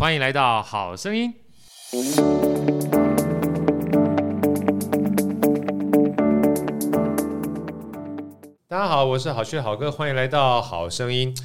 欢迎来到好声音。大家好，我是好趣好哥，欢迎来到好声音。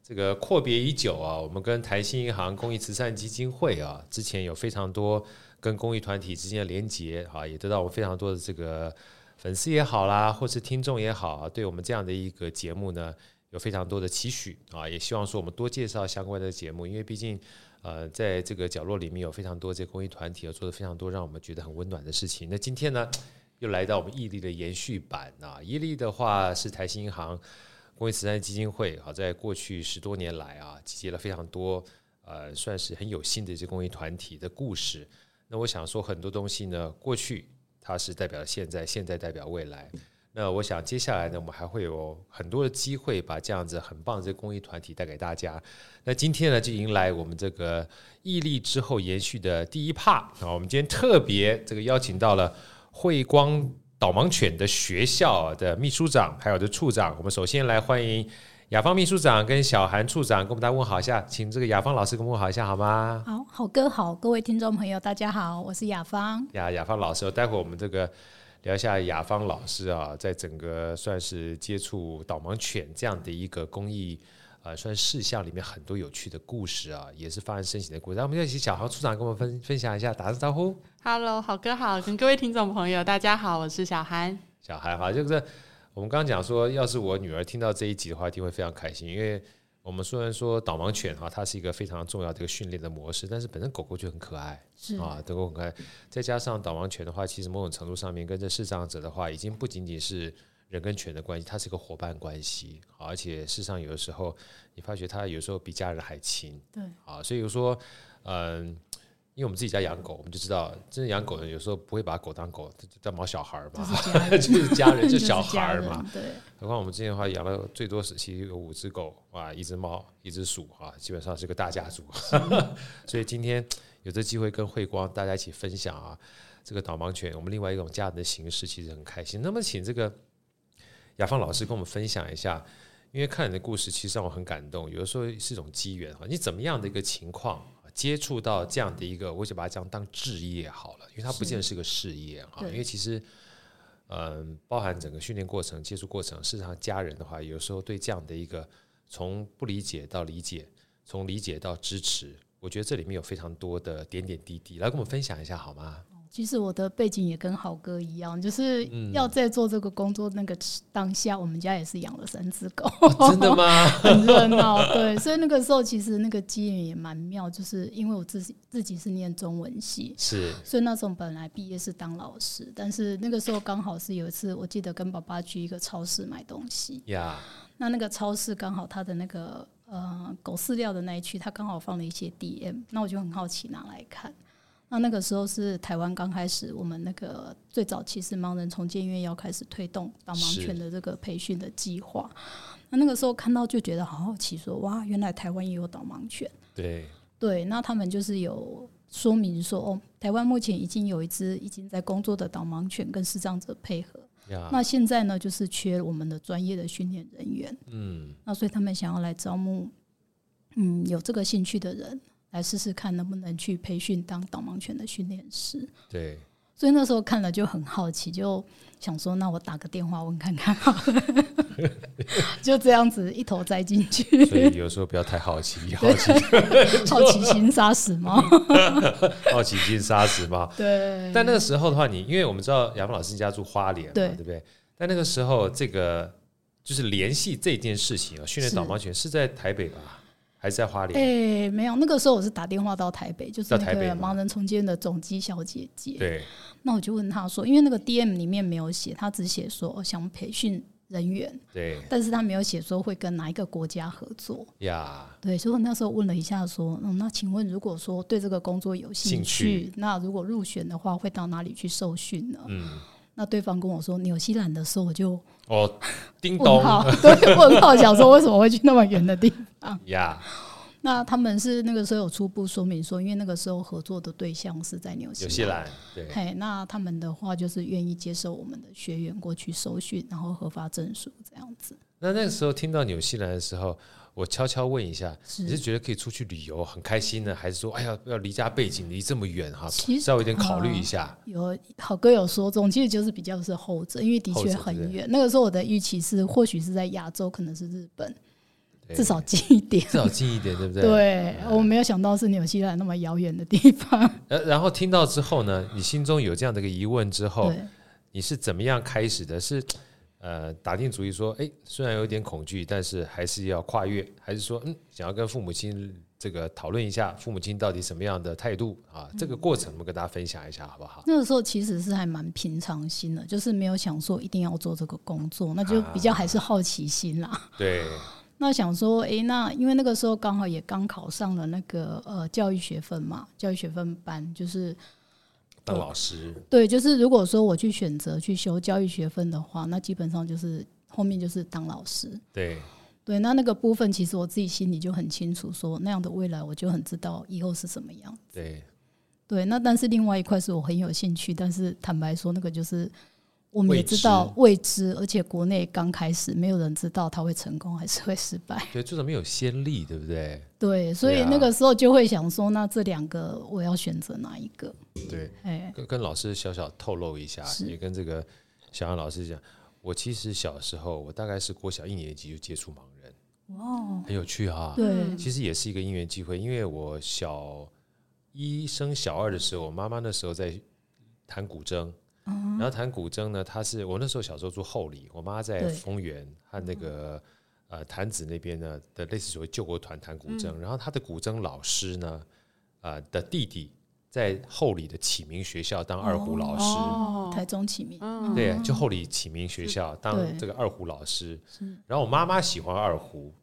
这个阔别已久啊，我们跟台新银行公益慈善基金会啊，之前有非常多跟公益团体之间的连结啊，也得到我非常多的这个粉丝也好啦，或是听众也好啊，对我们这样的一个节目呢，有非常多的期许啊，也希望说我们多介绍相关的节目，因为毕竟呃，在这个角落里面有非常多这个公益团体，有做的非常多让我们觉得很温暖的事情。那今天呢，又来到我们毅力的延续版啊，毅力的话是台新银行。公益慈善基金会好，在过去十多年来啊，集结了非常多呃，算是很有心的一些公益团体的故事。那我想说很多东西呢，过去它是代表现在，现在代表未来。那我想接下来呢，我们还会有很多的机会，把这样子很棒的这个公益团体带给大家。那今天呢，就迎来我们这个毅力之后延续的第一 part 啊，我们今天特别这个邀请到了慧光。导盲犬的学校的秘书长，还有的处长，我们首先来欢迎雅芳秘书长跟小韩处长，跟我们大家问好一下，请这个雅芳老师跟我们问好一下好吗？好，好哥好，各位听众朋友大家好，我是雅芳。呀，雅芳老师，待会儿我们这个聊一下雅芳老师啊，在整个算是接触导盲犬这样的一个公益。呃，算事项里面很多有趣的故事啊，也是发人深省的故事。那我们就请小豪处长跟我们分分享一下，打声招呼。Hello，好哥好，跟各位听众朋友大家好，我是小韩。小韩哈，就是我们刚刚讲说，要是我女儿听到这一集的话，一定会非常开心，因为我们虽然说导盲犬哈，它是一个非常重要的一个训练的模式，但是本身狗狗就很可爱，是啊，狗狗很可爱，再加上导盲犬的话，其实某种程度上面跟这视障者的话，已经不仅仅是。人跟犬的关系，它是一个伙伴关系，而且事实上有的时候，你发觉它有时候比家人还亲，对，啊，所以有说，嗯，因为我们自己家养狗，我们就知道，真的养狗的有时候不会把狗当狗，当毛小孩嘛，就是家人，就小孩嘛，对。何况我们之前的话养了最多时期有五只狗，啊，一只猫，一只鼠，啊，基本上是个大家族。所以今天有这机会跟慧光大家一起分享啊，这个导盲犬，我们另外一种家人的形式，其实很开心。那么请这个。雅芳老师跟我们分享一下，因为看你的故事，其实让我很感动。有的时候是一种机缘哈，你怎么样的一个情况接触到这样的一个，我就把它这样当置业好了，因为它不见得是个事业哈。因为其实，嗯，包含整个训练过程、接触过程，事实上家人的话，有时候对这样的一个从不理解到理解，从理解到支持，我觉得这里面有非常多的点点滴滴，来跟我们分享一下好吗？其实我的背景也跟豪哥一样，就是要在做这个工作那个当下，我们家也是养了三只狗。哦，真的吗？很热闹，对，所以那个时候其实那个机缘也蛮妙，就是因为我自己自己是念中文系，是，所以那时候本来毕业是当老师，但是那个时候刚好是有一次，我记得跟爸爸去一个超市买东西，呀，那那个超市刚好他的那个呃狗饲料的那一区，他刚好放了一些 DM，那我就很好奇拿来看。那那个时候是台湾刚开始，我们那个最早其实盲人重建院要开始推动导盲犬的这个培训的计划。那那个时候看到就觉得好好奇说，说哇，原来台湾也有导盲犬。对对，那他们就是有说明说，哦，台湾目前已经有一只已经在工作的导盲犬跟视障者配合。那现在呢，就是缺我们的专业的训练人员。嗯，那所以他们想要来招募，嗯，有这个兴趣的人。来试试看能不能去培训当导盲犬的训练师。对，所以那时候看了就很好奇，就想说，那我打个电话问看看好了，就这样子一头栽进去。所以有时候不要太好奇，好奇好奇心杀死猫，好奇心杀死猫。对。但那个时候的话，你因为我们知道雅芳老师家住花莲嘛，对不对？但那个时候，这个就是联系这件事情啊，训练导盲犬是在台北吧？还是在花莲？哎、欸，没有，那个时候我是打电话到台北，就是那个盲人重建的总机小姐姐。对，那我就问她说，因为那个 DM 里面没有写，她只写说想培训人员。对，但是她没有写说会跟哪一个国家合作。呀，对，所以我那时候问了一下，说，嗯，那请问如果说对这个工作有兴趣，那如果入选的话，会到哪里去受训呢？嗯，那对方跟我说纽西兰的时候，我就哦，叮咚，对，我很好想说为什么会去那么远的地方？呀。那他们是那个时候有初步说明说，因为那个时候合作的对象是在纽西兰，对，嘿，那他们的话就是愿意接受我们的学员过去受训，然后核发证书这样子。那那个时候听到纽西兰的时候，我悄悄问一下，你是觉得可以出去旅游很开心呢，还是说，哎呀，要离家背景离这么远哈，稍微有点考虑一下。有好哥有说中，其实就是比较是后者，因为的确很远。那个时候我的预期是，或许是在亚洲，可能是日本，至少近一点，至少近一点，对不对？对，我没有想到是纽西兰那么遥远的地方。呃，然后听到之后呢，你心中有这样的一个疑问之后，你是怎么样开始的？是？呃，打定主意说，哎，虽然有点恐惧，但是还是要跨越，还是说，嗯，想要跟父母亲这个讨论一下，父母亲到底什么样的态度啊？这个过程我们跟大家分享一下，好不好？那个时候其实是还蛮平常心的，就是没有想说一定要做这个工作，那就比较还是好奇心啦。啊、对。那想说，哎，那因为那个时候刚好也刚考上了那个呃教育学分嘛，教育学分班就是。当老师对，就是如果说我去选择去修教育学分的话，那基本上就是后面就是当老师。对对，那那个部分其实我自己心里就很清楚，说那样的未来我就很知道以后是什么样子。对对，那但是另外一块是我很有兴趣，但是坦白说，那个就是。我们也知道未知，而且国内刚开始，没有人知道它会成功还是会失败。对，至少没有先例，对不对？对，所以那个时候就会想说，那这两个我要选择哪一个？对，哎，跟跟老师小小透露一下，也跟这个小杨老师讲，我其实小时候，我大概是国小一年级就接触盲人，哇，很有趣哈。对，其实也是一个因缘机会，因为我小一升小二的时候，我妈妈那时候在弹古筝。然后弹古筝呢，他是我那时候小时候住后里，我妈在丰原和那个呃潭子那边呢的类似所谓救国团弹古筝，嗯、然后他的古筝老师呢，呃的弟弟在后里的启明学校当二胡老师，哦、台中启明，对，就后里启明学校当这个二胡老师，然后我妈妈喜欢二胡，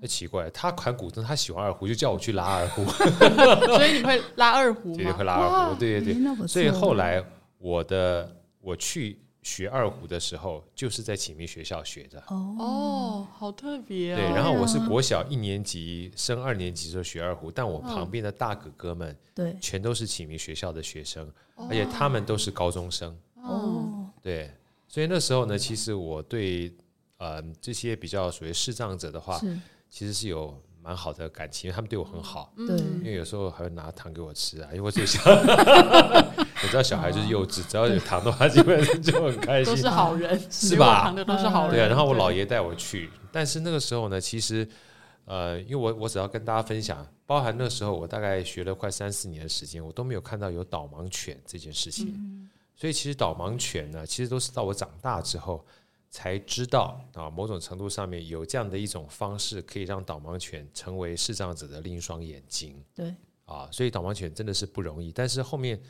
那奇怪，他弹古筝，他喜欢二胡，就叫我去拉二胡，所以你会拉二胡姐姐，会拉二胡，对对对，所以后来。我的我去学二胡的时候，就是在启明学校学的。哦，好特别啊！对，然后我是国小一年级升二年级的时候学二胡，但我旁边的大哥哥们，对，全都是启明学校的学生，而且他们都是高中生。哦，对，所以那时候呢，其实我对呃这些比较属于视障者的话，其实是有。蛮好的感情，因为他们对我很好。对，因为有时候还会拿糖给我吃啊，因为我最小，我知道小孩就是幼稚，只要有糖的话，基本上就很开心。都是好人，是吧？糖的都是好人。对啊，然后我姥爷带我去，但是那个时候呢，其实呃，因为我我只要跟大家分享，包含那时候我大概学了快三四年的时间，我都没有看到有导盲犬这件事情。所以其实导盲犬呢，其实都是到我长大之后。才知道啊，某种程度上面有这样的一种方式，可以让导盲犬成为视障者的另一双眼睛。对啊，所以导盲犬真的是不容易。但是后面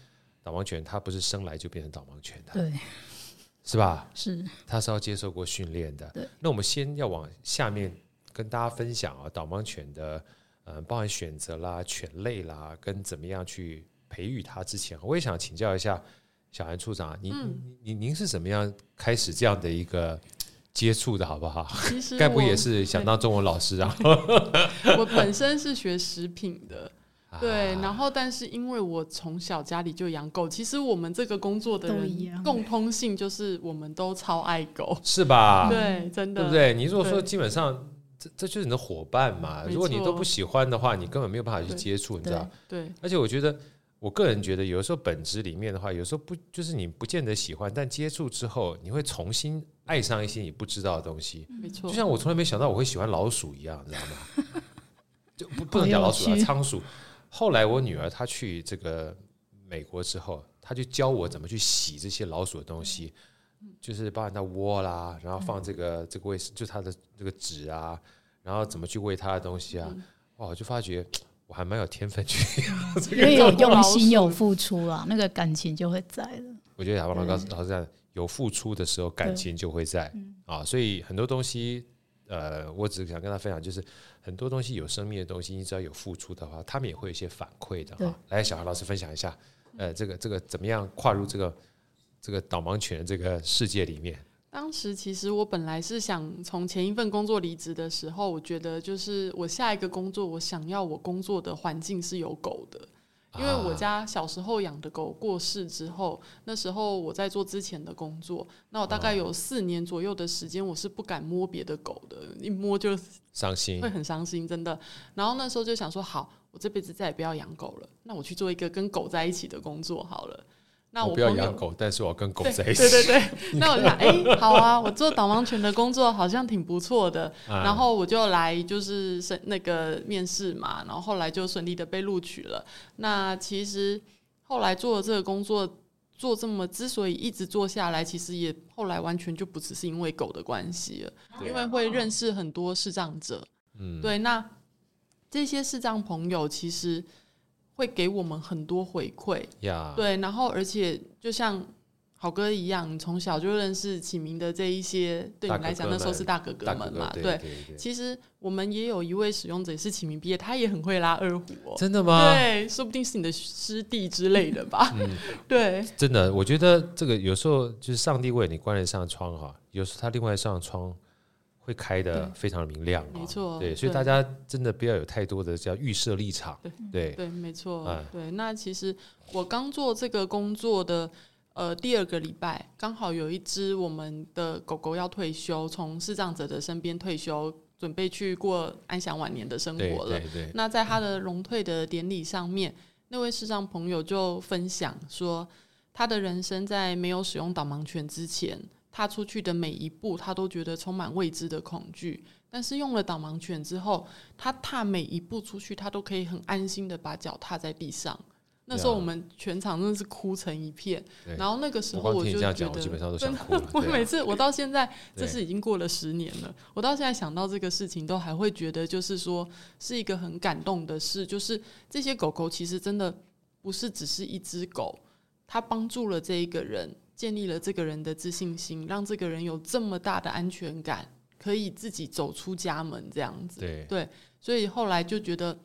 导盲犬它不是生来就变成导盲犬的，对，是吧？是，它是要接受过训练的。对，那我们先要往下面跟大家分享啊，导盲犬的嗯、呃，包含选择啦、犬类啦，跟怎么样去培育它之前，我也想请教一下。小韩处长，您您您是怎么样开始这样的一个接触的，好不好？其实该不也是想当中文老师啊？我本身是学食品的，对，然后但是因为我从小家里就养狗，其实我们这个工作的人共通性就是我们都超爱狗，是吧？对，真的，对不对？你如果说基本上这这就是你的伙伴嘛，如果你都不喜欢的话，你根本没有办法去接触，你知道？对，而且我觉得。我个人觉得，有的时候本质里面的话，有时候不就是你不见得喜欢，但接触之后，你会重新爱上一些你不知道的东西。没错，就像我从来没想到我会喜欢老鼠一样，你知道吗？就不不能讲老鼠啊，仓鼠。后来我女儿她去这个美国之后，她就教我怎么去洗这些老鼠的东西，就是包含它窝啦，然后放这个这个卫生，就它的这个纸啊，然后怎么去喂它的东西啊，哇，我就发觉。我还蛮有天分去，因为有用心有付出啊，那个感情就会在了。我觉得亚邦老师老师讲，有付出的时候，感情就会在啊。所以很多东西，呃，我只是想跟他分享，就是很多东西有生命的东西，你只要有付出的话，他们也会有一些反馈的哈。来，小韩老师分享一下，呃，这个这个怎么样跨入这个这个导盲犬的这个世界里面？当时其实我本来是想从前一份工作离职的时候，我觉得就是我下一个工作，我想要我工作的环境是有狗的，因为我家小时候养的狗过世之后，那时候我在做之前的工作，那我大概有四年左右的时间，我是不敢摸别的狗的，一摸就伤心，会很伤心，真的。然后那时候就想说，好，我这辈子再也不要养狗了，那我去做一个跟狗在一起的工作好了。那我不要养狗，但是我跟狗在一起。对对对，那我想，哎、欸，好啊，我做导盲犬的工作好像挺不错的，然后我就来就是那个面试嘛，然后后来就顺利的被录取了。那其实后来做这个工作，做这么之所以一直做下来，其实也后来完全就不只是因为狗的关系了，因为会认识很多视障者。嗯，对，那这些视障朋友其实。会给我们很多回馈，yeah. 对，然后而且就像好哥一样，你从小就认识启明的这一些，对你来讲那时候是大哥哥们嘛，对。其实我们也有一位使用者也是启明毕业，他也很会拉二胡哦，真的吗？对，说不定是你的师弟之类的吧。嗯，对，真的，我觉得这个有时候就是上帝为你关了一扇窗哈，有时候他另外一扇窗。会开的非常明亮，没错，对，所以大家真的不要有太多的叫预设立场，对对，对，没错，嗯，对。那其实我刚做这个工作的呃第二个礼拜，刚好有一只我们的狗狗要退休，从视障者的身边退休，准备去过安享晚年的生活了。对对对。那在他的荣退的典礼上面，那位视障朋友就分享说，他的人生在没有使用导盲犬之前。踏出去的每一步，他都觉得充满未知的恐惧。但是用了导盲犬之后，他踏每一步出去，他都可以很安心的把脚踏在地上。那时候我们全场真的是哭成一片。然后那个时候我就觉得，我基本上都想哭。我每次我到现在，这是已经过了十年了。我到现在想到这个事情，都还会觉得就是说是一个很感动的事。就是这些狗狗其实真的不是只是一只狗，它帮助了这一个人。建立了这个人的自信心，让这个人有这么大的安全感，可以自己走出家门这样子。对，对，所以后来就觉得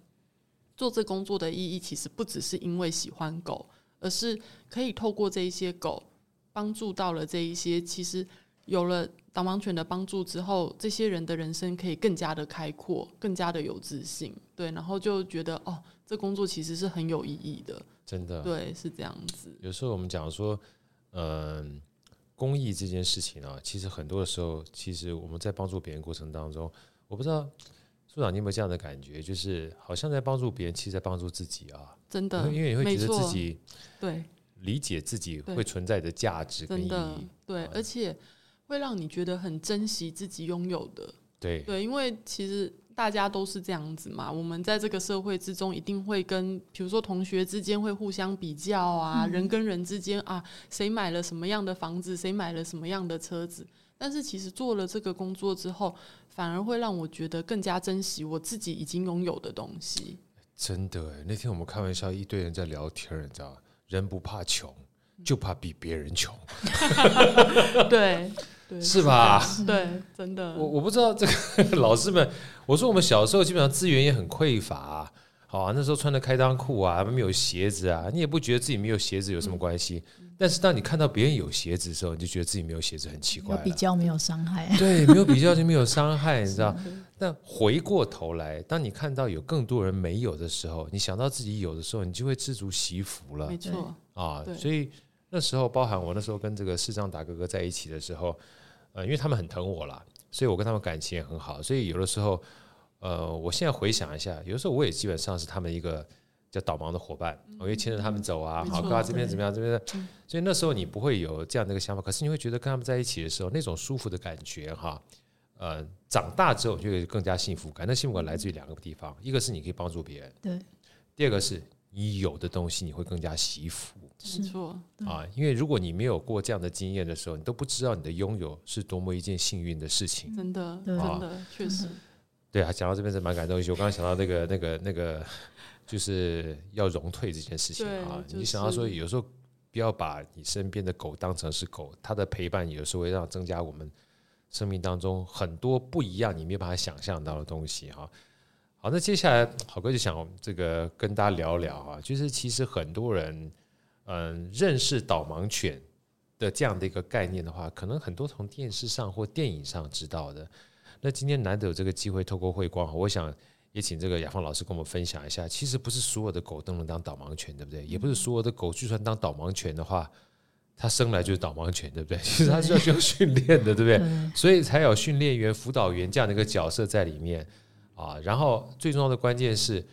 做这工作的意义，其实不只是因为喜欢狗，而是可以透过这一些狗，帮助到了这一些。其实有了导盲犬的帮助之后，这些人的人生可以更加的开阔，更加的有自信。对，然后就觉得哦，这工作其实是很有意义的。真的，对，是这样子。有时候我们讲说。嗯，公益这件事情啊，其实很多的时候，其实我们在帮助别人过程当中，我不知道处长你有没有这样的感觉，就是好像在帮助别人，其实在帮助自己啊。真的，因为你会觉得自己对理解自己会存在的价值跟意义，对，而且会让你觉得很珍惜自己拥有的。对对，因为其实。大家都是这样子嘛，我们在这个社会之中，一定会跟，比如说同学之间会互相比较啊，嗯、人跟人之间啊，谁买了什么样的房子，谁买了什么样的车子。但是其实做了这个工作之后，反而会让我觉得更加珍惜我自己已经拥有的东西。真的，那天我们开玩笑，一堆人在聊天，你知道吗，人不怕穷，就怕比别人穷。对。对是吧？对，真的。我我不知道这个 老师们，我说我们小时候基本上资源也很匮乏啊，好啊，那时候穿的开裆裤啊，没有鞋子啊，你也不觉得自己没有鞋子有什么关系。嗯、但是当你看到别人有鞋子的时候，你就觉得自己没有鞋子很奇怪。比较没有伤害。对，没有比较就没有伤害，你知道？但回过头来，当你看到有更多人没有的时候，你想到自己有的时候，你就会知足惜福了。没错啊，所以那时候，包含我那时候跟这个市长大哥哥在一起的时候。呃，因为他们很疼我啦，所以我跟他们感情也很好。所以有的时候，呃，我现在回想一下，有的时候我也基本上是他们一个叫导盲的伙伴，我会牵着他们走啊，好，哥啊这边怎么样，这边的。所以那时候你不会有这样的一个想法，可是你会觉得跟他们在一起的时候，那种舒服的感觉哈，呃，长大之后就会更加幸福感。那幸福感来自于两个地方，一个是你可以帮助别人，对，第二个是。你有的东西，你会更加惜福。没错啊，因为如果你没有过这样的经验的时候，你都不知道你的拥有是多么一件幸运的事情。真的，真的，确实。对啊，讲到这边是蛮感动的。我刚刚想到那个、那个、那个，就是要融退这件事情啊。你想到说，有时候不要把你身边的狗当成是狗，它的陪伴有时候会让增加我们生命当中很多不一样，你没有办法想象到的东西哈。好，那接下来好哥就想这个跟大家聊聊啊，就是其实很多人嗯认识导盲犬的这样的一个概念的话，可能很多从电视上或电影上知道的。那今天难得有这个机会透过慧光，我想也请这个雅芳老师跟我们分享一下。其实不是所有的狗都能当导盲犬，对不对？也不是所有的狗，就算当导盲犬的话，它生来就是导盲犬，对不对？其实它是要需要训练的，对不对？所以才有训练员、辅导员这样的一个角色在里面啊。然后最重要的关键是。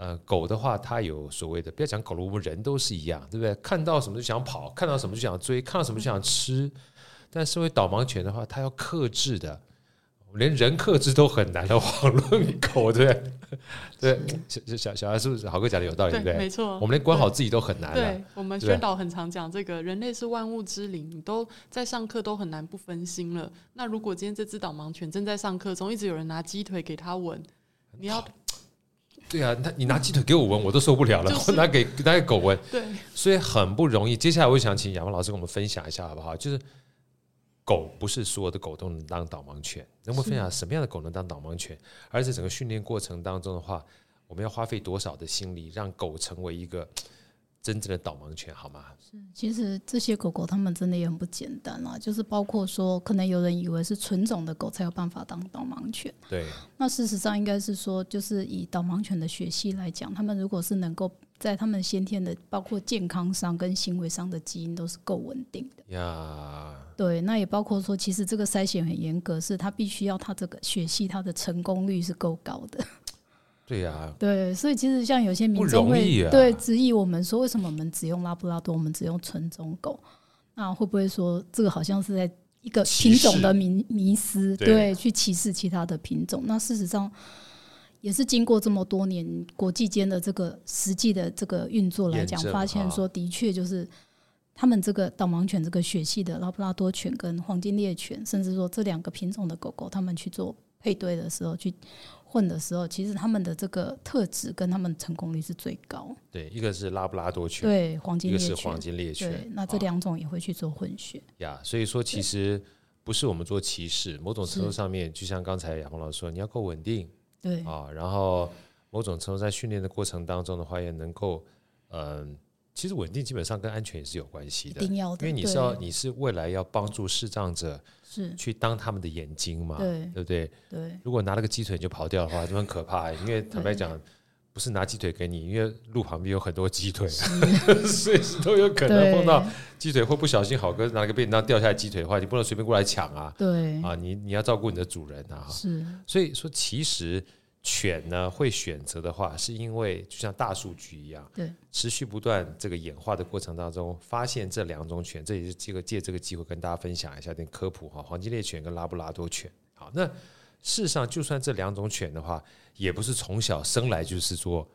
呃，狗的话，它有所谓的，不要讲狗了，我们人都是一样，对不对？看到什么就想跑，看到什么就想追，看到什么就想吃。但身为导盲犬的话，它要克制的，连人克制都很难的，网论狗，对不对？对，小小小孩是不是豪哥讲的有道理？对，没错。我们连管好自己都很难。对，我们宣导很常讲这个，人类是万物之灵，你都在上课都很难不分心了。那如果今天这只导盲犬正在上课中，一直有人拿鸡腿给它闻，你要。对啊，他你拿鸡腿给我闻，我都受不了了。就是、我 拿给拿给狗闻，对，所以很不容易。接下来我想请亚芳老师跟我们分享一下，好不好？就是狗不是所有的狗都能当导盲犬，能不能分享什么样的狗能当导盲犬？而且整个训练过程当中的话，我们要花费多少的心力，让狗成为一个 真正的导盲犬，好吗？是，其实这些狗狗它们真的也很不简单啊。就是包括说，可能有人以为是纯种的狗才有办法当导盲犬。对。那事实上应该是说，就是以导盲犬的学系来讲，他们如果是能够在他们先天的包括健康上跟行为上的基因都是够稳定的。呀。对，那也包括说，其实这个筛选很严格，是他必须要他这个血系它的成功率是够高的。对呀、啊，对，所以其实像有些民众会、啊、对质疑我们说，为什么我们只用拉布拉多，我们只用纯种狗？那会不会说这个好像是在一个品种的迷迷失？对，去歧视其他的品种？那事实上也是经过这么多年国际间的这个实际的这个运作来讲，发现说的确就是他们这个导盲犬这个血系的拉布拉多犬跟黄金猎犬，甚至说这两个品种的狗狗，他们去做配对的时候去。混的时候，其实他们的这个特质跟他们成功率是最高。对，一个是拉布拉多犬，对，黄金猎犬，一个是黄金猎犬。对，那这两种也会去做混血。呀，所以说其实不是我们做歧视，某种程度上面，就像刚才亚红老师说，你要够稳定，对啊，然后某种程度在训练的过程当中的话，也能够嗯。呃其实稳定基本上跟安全也是有关系的，一定要的，因为你是要你是未来要帮助视障者是去当他们的眼睛嘛，对，对不对？对。如果拿了个鸡腿就跑掉的话，就很可怕。因为坦白讲，不是拿鸡腿给你，因为路旁边有很多鸡腿，随时 都有可能碰到鸡腿，或不小心好哥拿个便当掉下来鸡腿的话，你不能随便过来抢啊。对啊，你你要照顾你的主人啊。是。所以说，其实。犬呢会选择的话，是因为就像大数据一样，对，持续不断这个演化的过程当中，发现这两种犬，这也是这个借这个机会跟大家分享一下点科普哈，黄金猎犬跟拉布拉多犬。好，那事实上，就算这两种犬的话，也不是从小生来就是做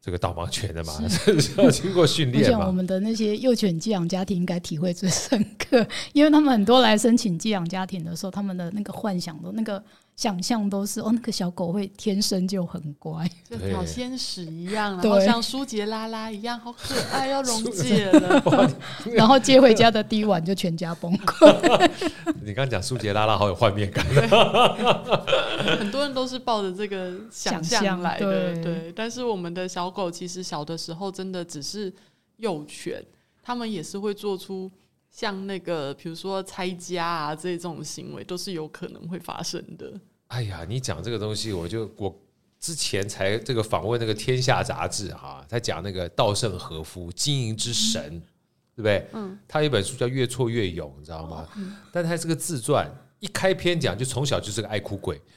这个导盲犬的嘛，是，要经过训练。像我们的那些幼犬寄养家庭应该体会最深刻，因为他们很多来申请寄养家庭的时候，他们的那个幻想的那个。想象都是哦，那个小狗会天生就很乖，就好天使一样，然后像舒洁拉拉一样，好可爱，要溶解了。然后接回家的第一晚就全家崩溃。你刚刚讲舒洁拉拉好有画面感，很多人都是抱着这个想象来的，对，对。但是我们的小狗其实小的时候真的只是幼犬，他们也是会做出。像那个，比如说拆家啊，这种行为都是有可能会发生的。哎呀，你讲这个东西，我就我之前才这个访问那个《天下》杂志哈，他讲那个稻盛和夫经营之神，嗯、对不对？嗯，他有一本书叫《越挫越勇》，你知道吗？嗯、但他是个自传一开篇讲，就从小就是个爱哭鬼。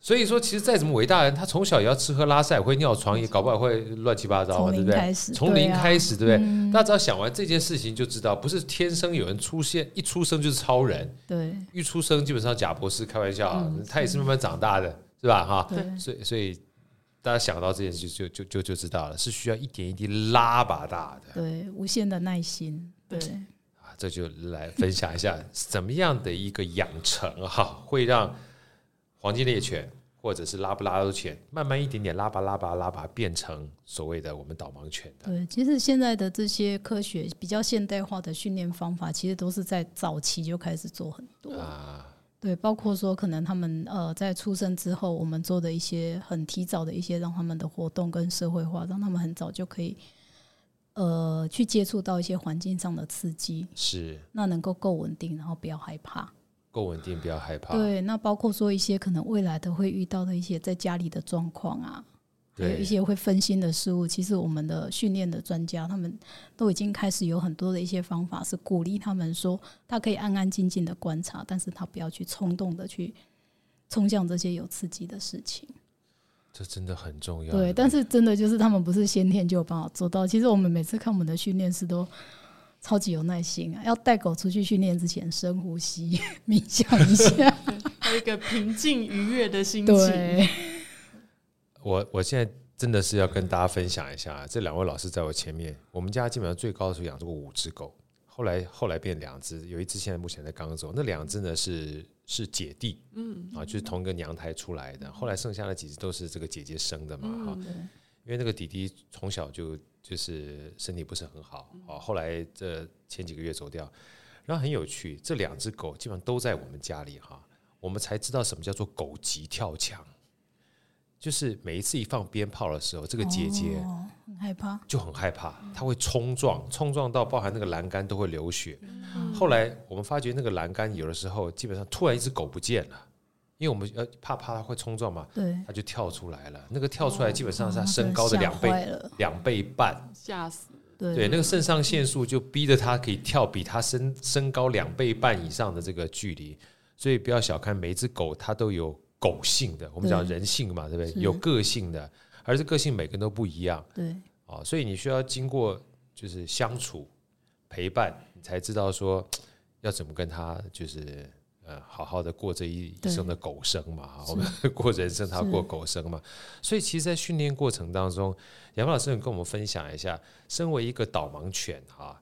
所以说，其实再怎么伟大的人，他从小也要吃喝拉撒，会尿床，也搞不好会乱七八糟，对不对？从零开始，对不对？嗯、大家只要想完这件事情，就知道不是天生有人出现，一出生就是超人。对，一出生基本上贾博士开玩笑，嗯、他也是慢慢长大的，是吧？哈，对。所以，所以大家想到这件事，就就就就知道了，是需要一点一滴拉拔大的。对，无限的耐心。对。啊，这就来分享一下怎么样的一个养成哈，会让黄金猎犬。或者是拉布拉多犬，慢慢一点点拉拔拉拔拉拔，变成所谓的我们导盲犬的。对，其实现在的这些科学比较现代化的训练方法，其实都是在早期就开始做很多啊。对，包括说可能他们呃在出生之后，我们做的一些很提早的一些让他们的活动跟社会化，让他们很早就可以呃去接触到一些环境上的刺激，是那能够够稳定，然后不要害怕。够稳定，不要害怕。对，那包括说一些可能未来的会遇到的一些在家里的状况啊，还有一些会分心的事物。其实我们的训练的专家他们都已经开始有很多的一些方法，是鼓励他们说，他可以安安静静的观察，但是他不要去冲动的去冲向这些有刺激的事情。这真的很重要。对，但是真的就是他们不是先天就有办法做到。其实我们每次看我们的训练师都。超级有耐心啊！要带狗出去训练之前，深呼吸、冥想一下，还有一个平静愉悦的心情。对，我我现在真的是要跟大家分享一下，这两位老师在我前面，我们家基本上最高的时候养过五只狗，后来后来变两只，有一只现在目前在刚走，那两只呢是是姐弟，嗯啊，就是同一个娘胎出来的，后来剩下的几只都是这个姐姐生的嘛，哈、嗯，因为那个弟弟从小就。就是身体不是很好，哦，后来这前几个月走掉，然后很有趣，这两只狗基本上都在我们家里哈，我们才知道什么叫做狗急跳墙，就是每一次一放鞭炮的时候，这个姐姐很害怕，就很害怕，它会冲撞，冲撞到包含那个栏杆都会流血。后来我们发觉那个栏杆有的时候基本上突然一只狗不见了。因为我们呃怕怕它会冲撞嘛，对，它就跳出来了。那个跳出来基本上是它身高的两倍，两倍半，吓死。对，对，那个肾上腺素就逼着它可以跳比它身身高两倍半以上的这个距离。所以不要小看每一只狗，它都有狗性的。我们讲人性嘛，对不对？有个性的，而这个性每个人都不一样。对，啊，所以你需要经过就是相处陪伴，你才知道说要怎么跟它就是。呃，好好的过这一一生的狗生嘛，我们 过人生，他过狗生嘛。所以，其实，在训练过程当中，雅芬老师，你跟我们分享一下，身为一个导盲犬啊，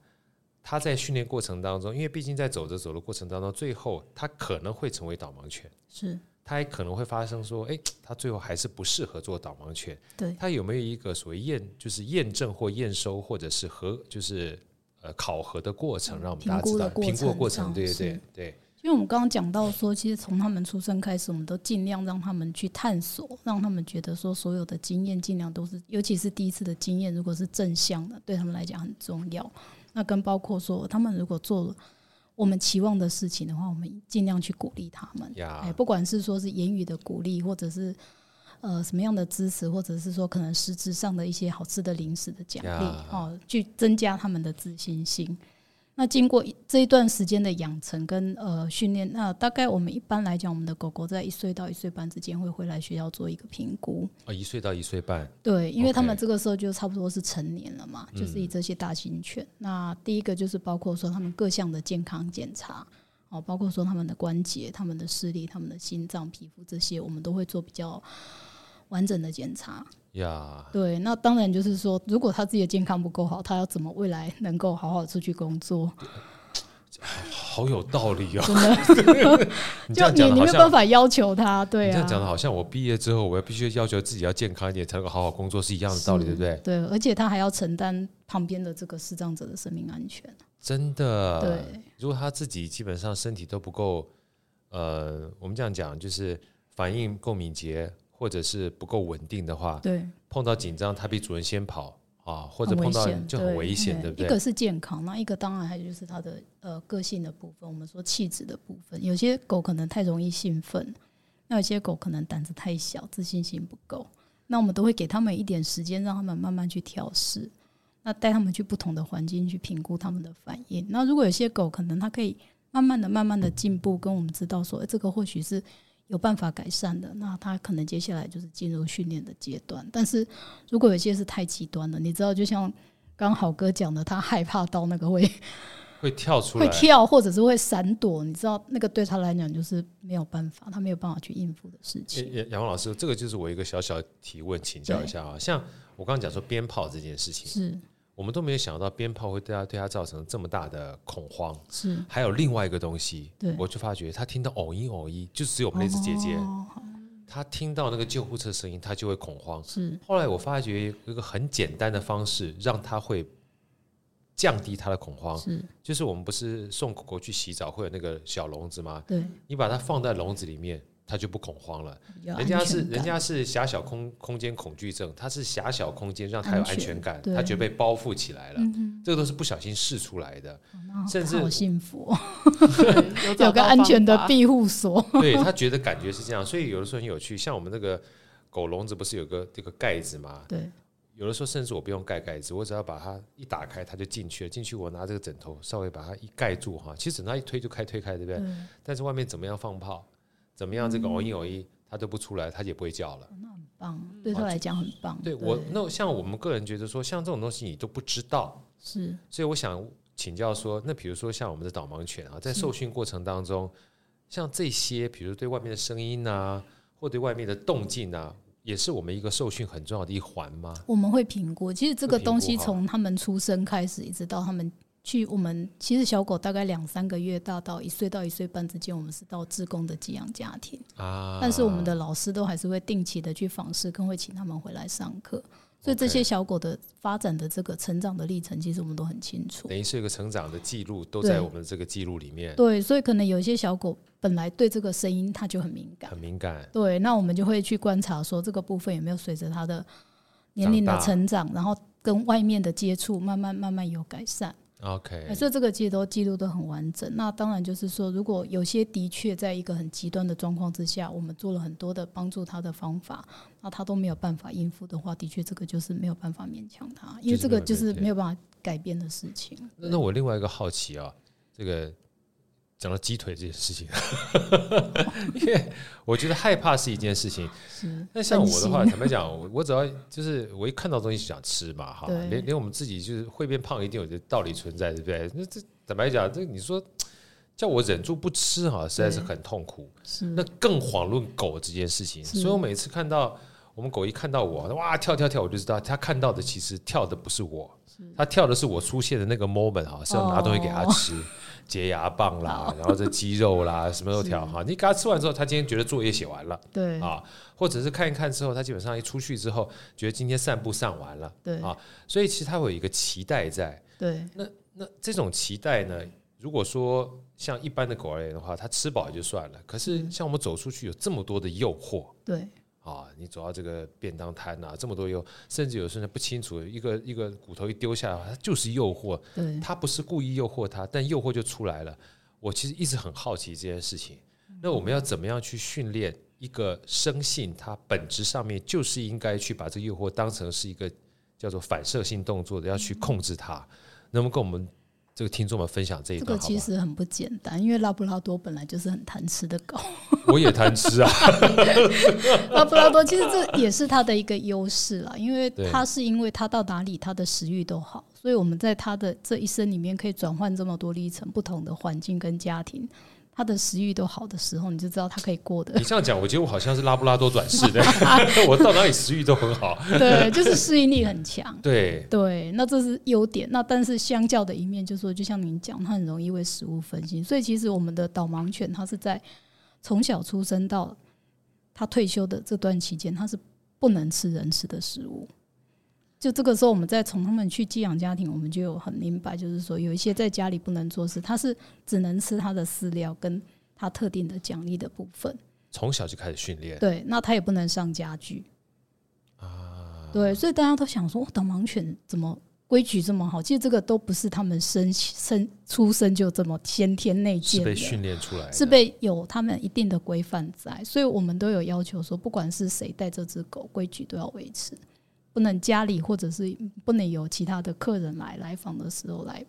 他在训练过程当中，因为毕竟在走着走的过程当中，最后他可能会成为导盲犬，是，他也可能会发生说，哎，他最后还是不适合做导盲犬。对，他有没有一个所谓验，就是验证或验收，或者是核，就是呃考核的过程，让我们大家知道评估的过程，对对对对。因为我们刚刚讲到说，其实从他们出生开始，我们都尽量让他们去探索，让他们觉得说，所有的经验尽量都是，尤其是第一次的经验，如果是正向的，对他们来讲很重要。那跟包括说，他们如果做了我们期望的事情的话，我们尽量去鼓励他们。哎，不管是说是言语的鼓励，或者是呃什么样的支持，或者是说可能实质上的一些好吃的零食的奖励，哦，去增加他们的自信心。那经过这一段时间的养成跟呃训练，那大概我们一般来讲，我们的狗狗在一岁到一岁半之间会回来学校做一个评估。啊，一岁到一岁半。对，因为他们这个时候就差不多是成年了嘛就是以这些大型犬。嗯、那第一个就是包括说他们各项的健康检查，哦，包括说他们的关节、他们的视力、他们的心脏、皮肤这些，我们都会做比较完整的检查。呀，Yeah. 对，那当然就是说，如果他自己的健康不够好，他要怎么未来能够好好出去工作？好有道理哦，真的。你这样讲，你没有办法要求他，对啊。你这样讲的好像我毕业之后，我要必须要求自己要健康一点，才能够好好工作，是一样的道理，对不对？对，而且他还要承担旁边的这个视障者的生命安全。真的，对。如果他自己基本上身体都不够，呃，我们这样讲就是反应够敏捷。或者是不够稳定的话，对，碰到紧张，它比主人先跑啊，或者碰到就很危险，对不对？一个是健康，那一个当然还有就是它的呃个性的部分，我们说气质的部分。有些狗可能太容易兴奋，那有些狗可能胆子太小，自信心不够。那我们都会给他们一点时间，让他们慢慢去调试，那带他们去不同的环境去评估他们的反应。那如果有些狗可能它可以慢慢的、慢慢的进步，跟我们知道说，欸，这个或许是。有办法改善的，那他可能接下来就是进入训练的阶段。但是如果有些是太极端了，你知道，就像刚好哥讲的，他害怕到那个会 会跳出来，会跳或者是会闪躲，你知道，那个对他来讲就是没有办法，他没有办法去应付的事情。杨杨老师，这个就是我一个小小提问，请教一下啊。像我刚刚讲说鞭炮这件事情是。我们都没有想到鞭炮会对他对他造成这么大的恐慌，是。还有另外一个东西，对。我就发觉他听到偶一偶一，就只有我们那只姐姐，哦、他听到那个救护车声音，他就会恐慌。是。后来我发觉一个很简单的方式，让他会降低他的恐慌，是。就是我们不是送狗狗去洗澡会有那个小笼子吗？对，你把它放在笼子里面，他就不恐慌了。人家是人家是狭小空空间恐惧症，他是狭小空间让他有安全感，他觉得被包覆起来了。这个都是不小心试出来的，甚至好幸福，有个安全的庇护所。对，他觉得感觉是这样，所以有的时候很有趣。像我们那个狗笼子不是有个这个盖子吗？对。有的时候甚至我不用盖盖子，我只要把它一打开，它就进去了。进去我拿这个枕头稍微把它一盖住哈，其实枕头一推就开推开，对不对？嗯、但是外面怎么样放炮，怎么样这个偶一偶一，它都不出来，它也不会叫了。那很棒，对他来讲很棒。对，对我那像我们个人觉得说，像这种东西你都不知道，是。所以我想请教说，那比如说像我们的导盲犬啊，在受训过程当中，像这些，比如对外面的声音啊，或对外面的动静啊。也是我们一个受训很重要的一环吗？我们会评估，其实这个东西从他们出生开始，一直到他们去，我们其实小狗大概两三个月大到一岁到一岁半之间，我们是到自工的寄养家庭啊。但是我们的老师都还是会定期的去访视，更会请他们回来上课。所以这些小狗的发展的这个成长的历程，其实我们都很清楚。等于是一个成长的记录，都在我们这个记录里面。对，所以可能有一些小狗本来对这个声音它就很敏感，很敏感。对，那我们就会去观察说这个部分有没有随着它的年龄的成长，然后跟外面的接触慢慢慢慢有改善。OK，所以这个其实都记录都很完整。那当然就是说，如果有些的确在一个很极端的状况之下，我们做了很多的帮助他的方法，那他都没有办法应付的话，的确这个就是没有办法勉强他，因为这个就是没有办法改变的事情。那那我另外一个好奇啊，这个。讲到鸡腿这件事情，因为我觉得害怕是一件事情。那像我的话，坦白讲，我只要就是我一看到东西就想吃嘛，哈，连连我们自己就是会变胖，一定有这道理存在，对不对？那这坦白讲，这你说叫我忍住不吃哈，实在是很痛苦。那更遑论狗这件事情。所以我每次看到我们狗一看到我，哇跳跳跳，我就知道它看到的其实跳的不是我，它跳的是我出现的那个 moment 哈，是要拿东西给它吃。洁牙棒啦，然后这鸡肉啦，什么都调哈。你给他吃完之后，他今天觉得作业写完了，对啊，或者是看一看之后，他基本上一出去之后，觉得今天散步散完了，对啊，所以其实他会有一个期待在。对，那那这种期待呢，如果说像一般的狗而言的话，他吃饱也就算了，可是像我们走出去有这么多的诱惑，对。啊，你走到这个便当摊呐，这么多诱，甚至有时候不清楚，一个一个骨头一丢下来，它就是诱惑。对，他不是故意诱惑他，但诱惑就出来了。我其实一直很好奇这件事情。那我们要怎么样去训练一个生性？它本质上面就是应该去把这个诱惑当成是一个叫做反射性动作的，要去控制它。那么跟我们。这个听众们分享这一段，这个其实很不简单，因为拉布拉多本来就是很贪吃的狗。我也贪吃啊，拉布拉多其实这也是它的一个优势啦，因为它是因为它到哪里它的食欲都好，所以我们在它的这一生里面可以转换这么多历程，不同的环境跟家庭。他的食欲都好的时候，你就知道他可以过的。你这样讲，我觉得我好像是拉布拉多转世的，我到哪里食欲都很好。对，就是适应力很强。对对，那这是优点。那但是相较的一面，就是说，就像您讲，它很容易为食物分心。所以其实我们的导盲犬，它是在从小出生到它退休的这段期间，它是不能吃人吃的食物。就这个时候，我们再从他们去寄养家庭，我们就有很明白，就是说有一些在家里不能做事，他是只能吃他的饲料跟他特定的奖励的部分。从小就开始训练，对，那他也不能上家具啊。对，所以大家都想说，导盲犬怎么规矩这么好？其实这个都不是他们生生出生就这么先天内建的，是被训练出来的，是被有他们一定的规范在。所以我们都有要求说，不管是谁带这只狗，规矩都要维持。不能家里或者是不能有其他的客人来来访的时候来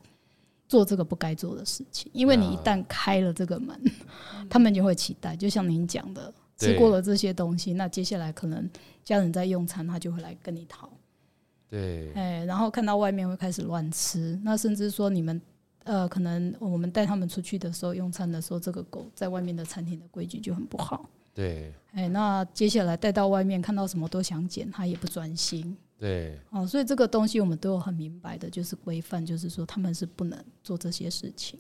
做这个不该做的事情，因为你一旦开了这个门，他们就会期待。就像您讲的，吃过了这些东西，那接下来可能家人在用餐，他就会来跟你讨。对，哎，然后看到外面会开始乱吃，那甚至说你们呃，可能我们带他们出去的时候用餐的时候，这个狗在外面的餐厅的规矩就很不好。对，哎，那接下来带到外面，看到什么都想捡，他也不专心。对，哦，所以这个东西我们都有很明白的，就是规范，就是说他们是不能做这些事情。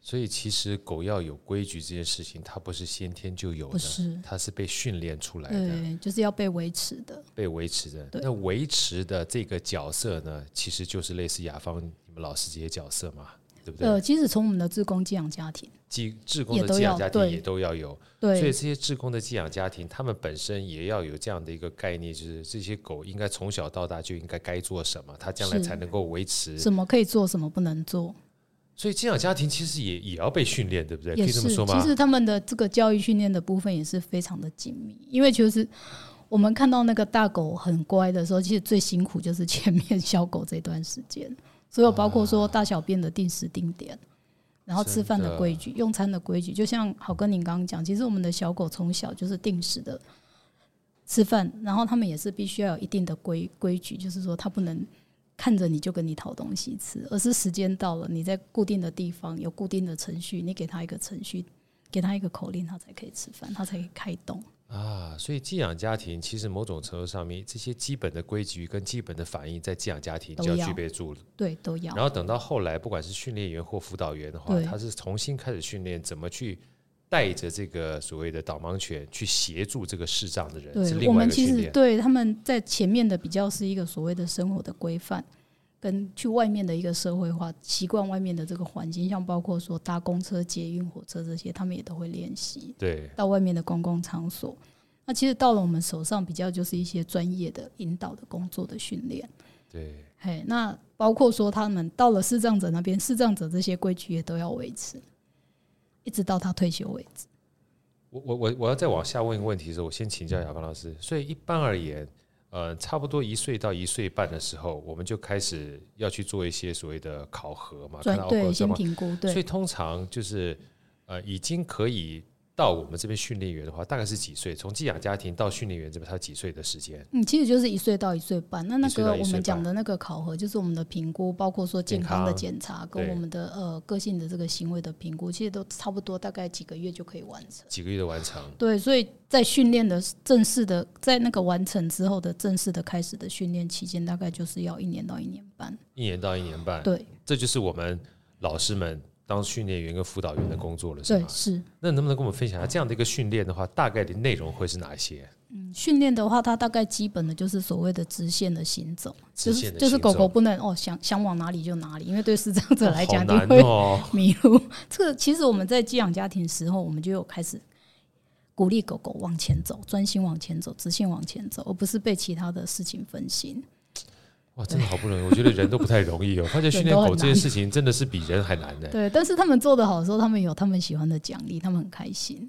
所以其实狗要有规矩这件事情，它不是先天就有的，是，它是被训练出来的，对，就是要被维持的，被维持的。那维持的这个角色呢，其实就是类似雅芳你们老师这些角色嘛，对不对？呃，其实从我们的自工寄养家庭。寄志工的寄养家庭也都要有。所以这些志工的寄养家庭，他们本身也要有这样的一个概念，就是这些狗应该从小到大就应该该做什么，它将来才能够维持。什么可以做，什么不能做。所以寄养家庭其实也也要被训练，对不对？可以这么说吗？其实他们的这个教育训练的部分也是非常的紧密，因为就是。我们看到那个大狗很乖的时候，其实最辛苦就是前面 小狗这段时间，所有包括说大小便的定时定点，然后吃饭的规矩、用餐的规矩，就像好跟您刚刚讲，其实我们的小狗从小就是定时的吃饭，然后他们也是必须要有一定的规规矩，就是说它不能看着你就跟你讨东西吃，而是时间到了，你在固定的地方有固定的程序，你给它一个程序，给它一个口令，它才可以吃饭，它才可以开动。啊，所以寄养家庭其实某种程度上面，这些基本的规矩跟基本的反应，在寄养家庭就要具备住了。对，都要。然后等到后来，不管是训练员或辅导员的话，他是重新开始训练怎么去带着这个所谓的导盲犬去协助这个视障的人。对，我们其实对他们在前面的比较是一个所谓的生活的规范，跟去外面的一个社会化习惯，外面的这个环境，像包括说搭公车、捷运、火车这些，他们也都会练习。对，到外面的公共场所，那其实到了我们手上，比较就是一些专业的引导的工作的训练。对，嘿，那包括说他们到了视障者那边，视障者这些规矩也都要维持，一直到他退休为止。我我我我要再往下问一个问题的时候，我先请教雅芳老师。所以一般而言。呃，差不多一岁到一岁半的时候，我们就开始要去做一些所谓的考核嘛，对，对，先评估。对，所以通常就是呃，已经可以。到我们这边训练员的话，大概是几岁？从寄养家庭到训练员这边，他几岁的时间？嗯，其实就是一岁到一岁半。那那个我们讲的那个考核，就是我们的评估，包括说健康的检查跟我们的呃个性的这个行为的评估，其实都差不多，大概几个月就可以完成。几个月的完成？对，所以在训练的正式的，在那个完成之后的正式的开始的训练期间，大概就是要一年到一年半。一年到一年半，对，这就是我们老师们。当训练员跟辅导员的工作了，是吗？是。那能不能跟我们分享一下这样的一个训练的话，大概的内容会是哪一些？嗯，训练的话，它大概基本的就是所谓的直线的行走，直线的行走，就是就是狗狗不能哦想想往哪里就哪里，因为对视障者来讲就会迷路。这个其实我们在寄养家庭时候，我们就有开始鼓励狗狗往前走，专心往前走，直线往前走，而不是被其他的事情分心。哇，真的好不容易！我觉得人都不太容易哦。发现训练狗这件事情真的是比人还难的。对，但是他们做得好的时候，他们有他们喜欢的奖励，他们很开心。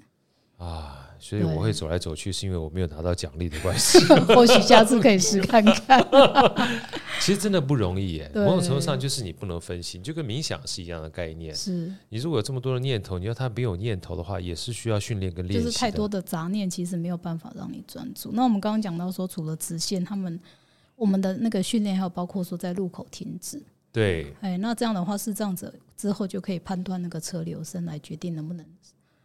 啊，所以我会走来走去，是因为我没有拿到奖励的关系。或许下次可以试看看。其实真的不容易耶。某种程度上，就是你不能分心，就跟冥想是一样的概念。是。你如果有这么多的念头，你要他没有念头的话，也是需要训练跟练习。就是太多的杂念，其实没有办法让你专注。那我们刚刚讲到说，除了直线，他们。我们的那个训练还有包括说在路口停止，对，哎，那这样的话是这样子，之后就可以判断那个车流声来决定能不能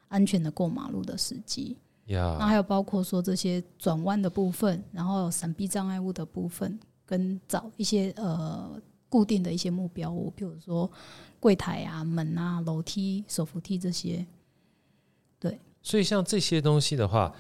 安全的过马路的时机。呀，那还有包括说这些转弯的部分，然后闪避障碍物的部分，跟找一些呃固定的一些目标物，比如说柜台啊、门啊、楼梯、手扶梯这些。对，所以像这些东西的话，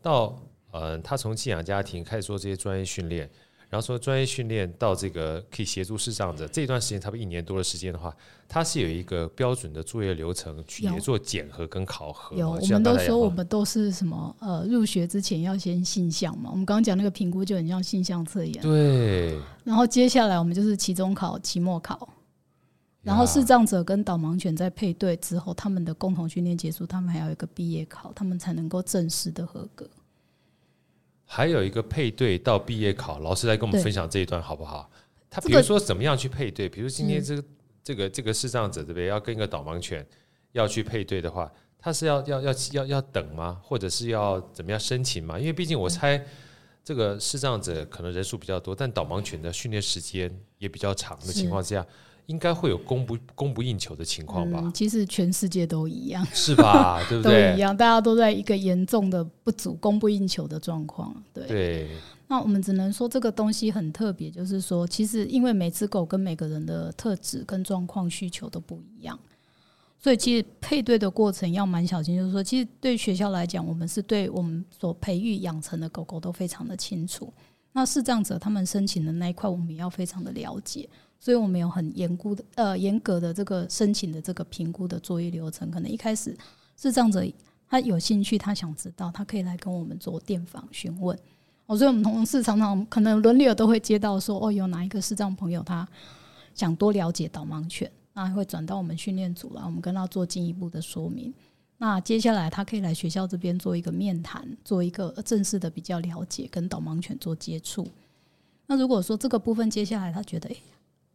到呃，他从寄养家庭开始做这些专业训练。然后说专业训练到这个可以协助视障者这段时间，差不多一年多的时间的话，它是有一个标准的作业流程去也做检核跟考核。有，我们都说我们都是什么呃，入学之前要先性向嘛。我们刚刚讲那个评估就很像性向测验。对。然后接下来我们就是期中考、期末考，然后视障者跟导盲犬在配对之后，他们的共同训练结束，他们还有一个毕业考，他们才能够正式的合格。还有一个配对到毕业考，老师来跟我们分享这一段好不好？他比如说怎么样去配对？比如今天这个这个这个视障者对不对？要跟一个导盲犬要去配对的话，他是要要要要要等吗？或者是要怎么样申请吗？因为毕竟我猜这个视障者可能人数比较多，但导盲犬的训练时间也比较长的情况之下。应该会有供不供不应求的情况吧？嗯，其实全世界都一样，是吧？对不对？都一样，大家都在一个严重的不足、供不应求的状况。对。对。那我们只能说这个东西很特别，就是说，其实因为每只狗跟每个人的特质跟状况需求都不一样，所以其实配对的过程要蛮小心。就是说，其实对学校来讲，我们是对我们所培育养成的狗狗都非常的清楚。那视障者他们申请的那一块，我们也要非常的了解，所以我们有很严估的呃严格的这个申请的这个评估的作业流程。可能一开始视障者他有兴趣，他想知道，他可以来跟我们做电访询问。哦，所以我们同事常常可能轮流都会接到说，哦，有哪一个视障朋友他想多了解导盲犬，那会转到我们训练组来，我们跟他做进一步的说明。那接下来他可以来学校这边做一个面谈，做一个正式的比较了解，跟导盲犬做接触。那如果说这个部分接下来他觉得，诶，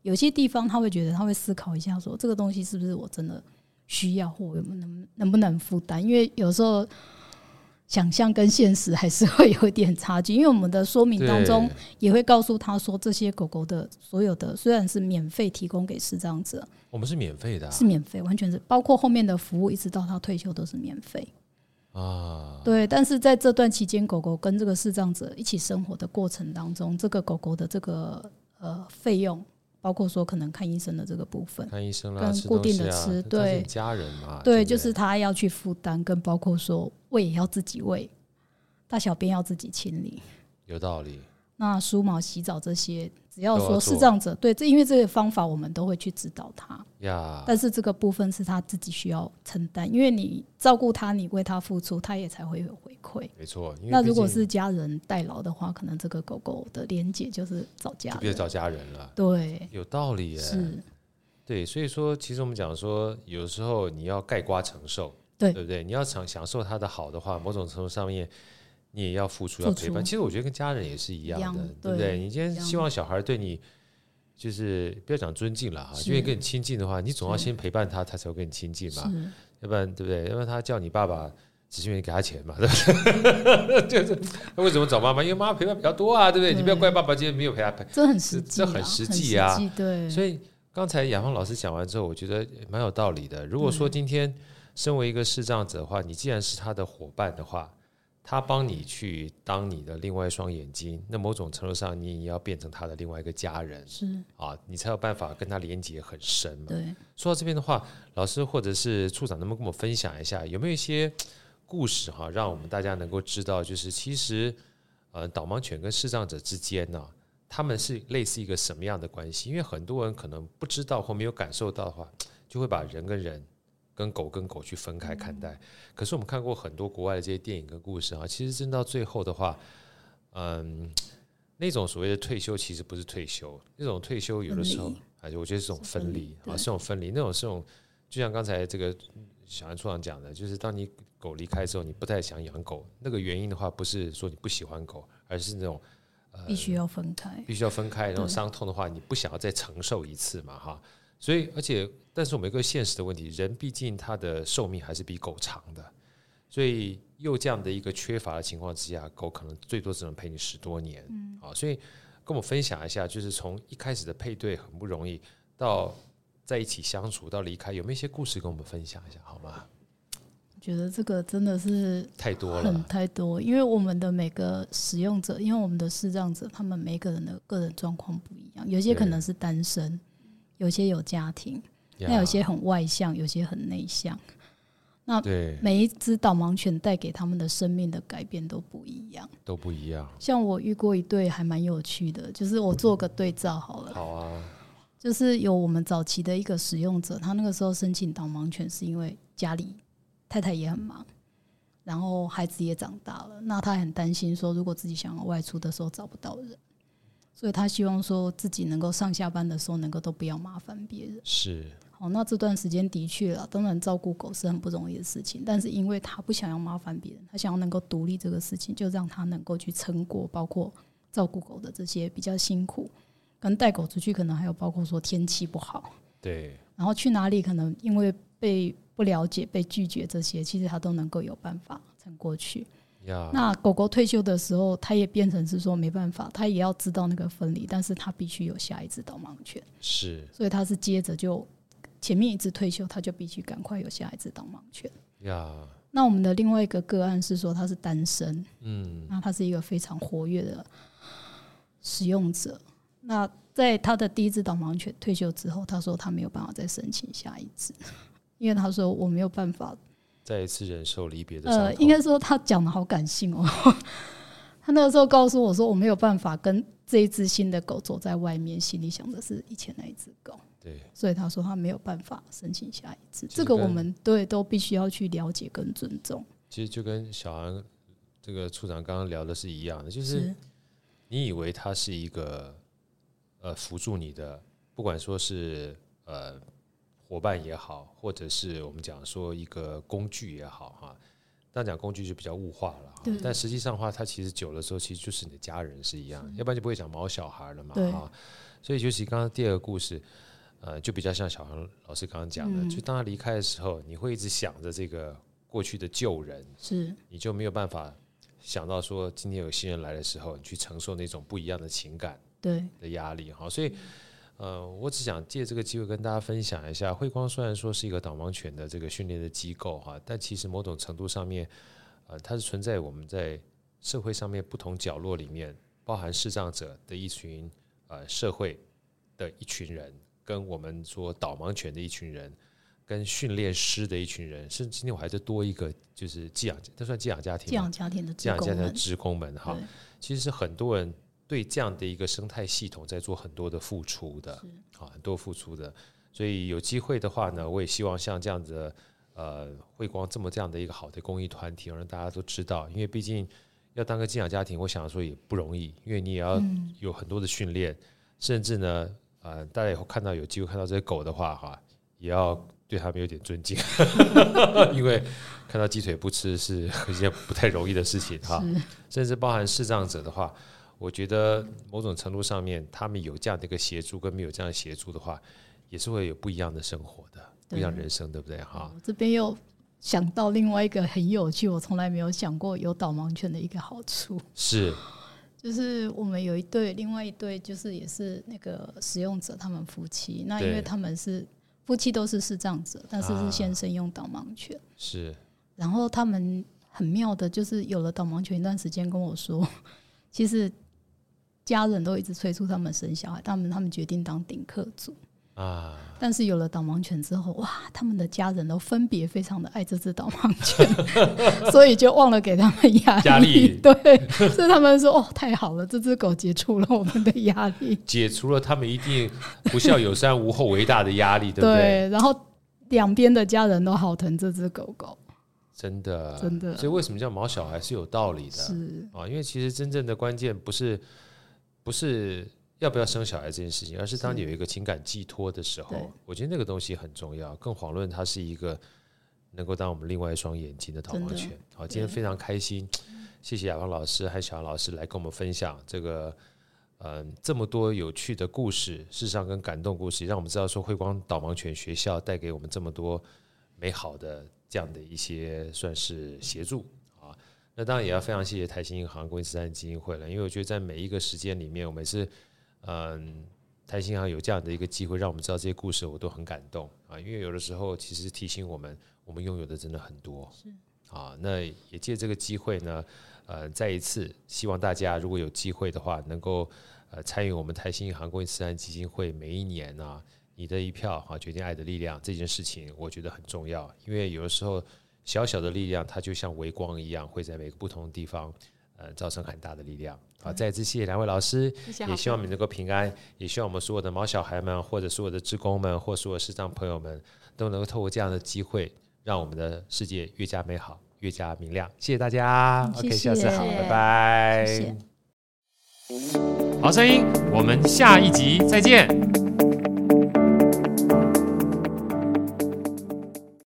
有些地方他会觉得他会思考一下，说这个东西是不是我真的需要，或能能不能负担？因为有时候。想象跟现实还是会有一点差距，因为我们的说明当中也会告诉他说，这些狗狗的所有的虽然是免费提供给视障者，我们是免费的，是免费，完全是包括后面的服务，一直到他退休都是免费啊。对，但是在这段期间，狗狗跟这个视障者一起生活的过程当中，这个狗狗的这个呃费用。包括说可能看医生的这个部分，看医生跟固定的吃，对家人嘛，对，就是他要去负担，跟包括说胃也要自己喂，大小便要自己清理，有道理。那梳毛、洗澡这些。只要说视障者对，这因为这个方法我们都会去指导他呀。但是这个部分是他自己需要承担，因为你照顾他，你为他付出，他也才会有回馈。没错。那如果是家人代劳的话，可能这个狗狗的连结就是找家人，就别找家人了。对，有道理耶。是。对，所以说，其实我们讲说，有时候你要盖瓜承受，对，对不对？你要享享受它的好的话，某种程度上面。你也要付出，要陪伴。其实我觉得跟家人也是一样的，样对，对不对？你今天希望小孩对你，就是不要讲尊敬了哈，因为跟你亲近的话，你总要先陪伴他，他才会跟你亲近嘛。要不然，对不对？要不然他叫你爸爸，只是因为给他钱嘛，对不对？就是他为什么找妈妈？因为妈妈陪伴比较多啊，对不对？对，你不要怪爸爸今天没有陪他陪，这很实际，这很实际啊。对。所以刚才雅芳老师讲完之后，我觉得蛮有道理的。如果说今天身为一个视障者的话，你既然是他的伙伴的话。他帮你去当你的另外一双眼睛，那某种程度上，你也要变成他的另外一个家人，是啊，你才有办法跟他连接很深嘛。对，说到这边的话，老师或者是处长，能不能跟我们分享一下，有没有一些故事哈，让我们大家能够知道，就是其实呃，导盲犬跟视障者之间呢，他们是类似一个什么样的关系？因为很多人可能不知道或没有感受到的话，就会把人跟人。跟狗跟狗去分开看待，可是我们看过很多国外的这些电影跟故事啊，其实真到最后的话，嗯，那种所谓的退休其实不是退休，那种退休有的时候，而且我觉得是种分离啊，是种分离，那种是种，就像刚才这个小安处长讲的，就是当你狗离开之后，你不太想养狗，那个原因的话，不是说你不喜欢狗，而是那种呃，必须要分开，必须要分开，然后伤痛的话，你不想要再承受一次嘛，哈。所以，而且，但是我们有一个现实的问题，人毕竟他的寿命还是比狗长的，所以又这样的一个缺乏的情况之下，狗可能最多只能陪你十多年。嗯，好，所以跟我们分享一下，就是从一开始的配对很不容易，到在一起相处，到离开，有没有一些故事跟我们分享一下，好吗？觉得这个真的是太多了，太多，因为我们的每个使用者，因为我们的视障者，他们每个人的个人状况不一样，有些可能是单身。有些有家庭，那有些很外向，有些很内向。那每一只导盲犬带给他们的生命的改变都不一样，都不一样。像我遇过一对还蛮有趣的，就是我做个对照好了。好啊，就是有我们早期的一个使用者，他那个时候申请导盲犬是因为家里太太也很忙，然后孩子也长大了，那他很担心说，如果自己想要外出的时候找不到人。所以他希望说自己能够上下班的时候能够都不要麻烦别人。是。好，那这段时间的确啊，当然照顾狗是很不容易的事情，但是因为他不想要麻烦别人，他想要能够独立这个事情，就让他能够去撑过，包括照顾狗的这些比较辛苦，跟带狗出去可能还有包括说天气不好，对，然后去哪里可能因为被不了解、被拒绝这些，其实他都能够有办法撑过去。那狗狗退休的时候，它也变成是说没办法，它也要知道那个分离，但是它必须有下一只导盲犬。是，所以它是接着就前面一只退休，它就必须赶快有下一只导盲犬。那我们的另外一个个案是说他是单身，嗯，那他是一个非常活跃的使用者。那在他的第一只导盲犬退休之后，他说他没有办法再申请下一只，因为他说我没有办法。再一次忍受离别的伤。呃，应该说他讲的好感性哦。他那个时候告诉我说，我没有办法跟这一只新的狗走在外面，心里想的是以前那一只狗。对，所以他说他没有办法申请下一次。这个我们对都必须要去了解跟尊重。其实就跟小安这个处长刚刚聊的是一样的，就是你以为他是一个呃辅助你的，不管说是呃伙伴也好，或者是我们讲说一个工具也好哈。那讲工具就比较物化了，但实际上的话，它其实久了之后，其实就是你的家人是一样，要不然就不会讲毛小孩了嘛哈。所以尤其刚刚第二个故事。呃，就比较像小航老师刚刚讲的，嗯、就当他离开的时候，你会一直想着这个过去的旧人，是，你就没有办法想到说今天有新人来的时候，你去承受那种不一样的情感，对的压力哈。所以，呃，我只想借这个机会跟大家分享一下，慧光虽然说是一个导盲犬的这个训练的机构哈，但其实某种程度上面，呃，它是存在我们在社会上面不同角落里面，包含视障者的一群呃社会的一群人。跟我们说导盲犬的一群人，跟训练师的一群人，甚至今天我还在多一个，就是寄养，这算寄养家庭，寄养家庭的寄养家庭的职工们哈。其实是很多人对这样的一个生态系统在做很多的付出的，啊，很多付出的。所以有机会的话呢，我也希望像这样子的，呃，慧光这么这样的一个好的公益团体，让大家都知道，因为毕竟要当个寄养家庭，我想说也不容易，因为你也要有很多的训练，嗯、甚至呢。呃，大家以后看到有机会看到这些狗的话，哈，也要对他们有点尊敬，因为看到鸡腿不吃是 一件不太容易的事情，哈。甚至包含视障者的话，我觉得某种程度上面，他们有这样的一个协助，跟没有这样的协助的话，也是会有不一样的生活的，不一样人生，对不对？哈。这边又想到另外一个很有趣，我从来没有想过有导盲犬的一个好处 是。就是我们有一对，另外一对就是也是那个使用者，他们夫妻。那因为他们是夫妻都是视障者，但是是先生用导盲犬。是。然后他们很妙的，就是有了导盲犬一段时间，跟我说，其实家人都一直催促他们生小孩，他们他们决定当顶客族。啊！但是有了导盲犬之后，哇，他们的家人都分别非常的爱这只导盲犬，所以就忘了给他们压力。压力 对，所以他们说：“哦，太好了，这只狗解除了我们的压力，解除了他们一定不孝有三无后为大的压力，对不对？”对，然后两边的家人都好疼这只狗狗，真的，真的。所以为什么叫毛小孩是有道理的？是啊，因为其实真正的关键不是不是。要不要生小孩这件事情，而是当你有一个情感寄托的时候，我觉得那个东西很重要。更遑论它是一个能够当我们另外一双眼睛的导盲犬。好，今天非常开心，谢谢雅芳老师还有小杨老师来跟我们分享这个嗯这么多有趣的故事，事实上跟感动故事，让我们知道说慧光导盲犬学校带给我们这么多美好的这样的一些算是协助啊。那当然也要非常谢谢台新银行公益慈善基金会了，因为我觉得在每一个时间里面，我们是。嗯，台新行有这样的一个机会，让我们知道这些故事，我都很感动啊。因为有的时候，其实提醒我们，我们拥有的真的很多。是啊，那也借这个机会呢，呃，再一次希望大家如果有机会的话，能够呃参与我们台新银行公益慈善基金会每一年啊，你的一票啊，决定爱的力量这件事情，我觉得很重要。因为有的时候，小小的力量，它就像微光一样，会在每个不同的地方。呃，造成很大的力量。好，再次谢谢两位老师，也希望你们能够平安，也希望我们所有的毛小孩们，或者所有的职工们，或所有视障朋友们，都能够透过这样的机会，让我们的世界越加美好，越加明亮。谢谢大家。OK，下次好，拜拜。好声音，我们下一集再见。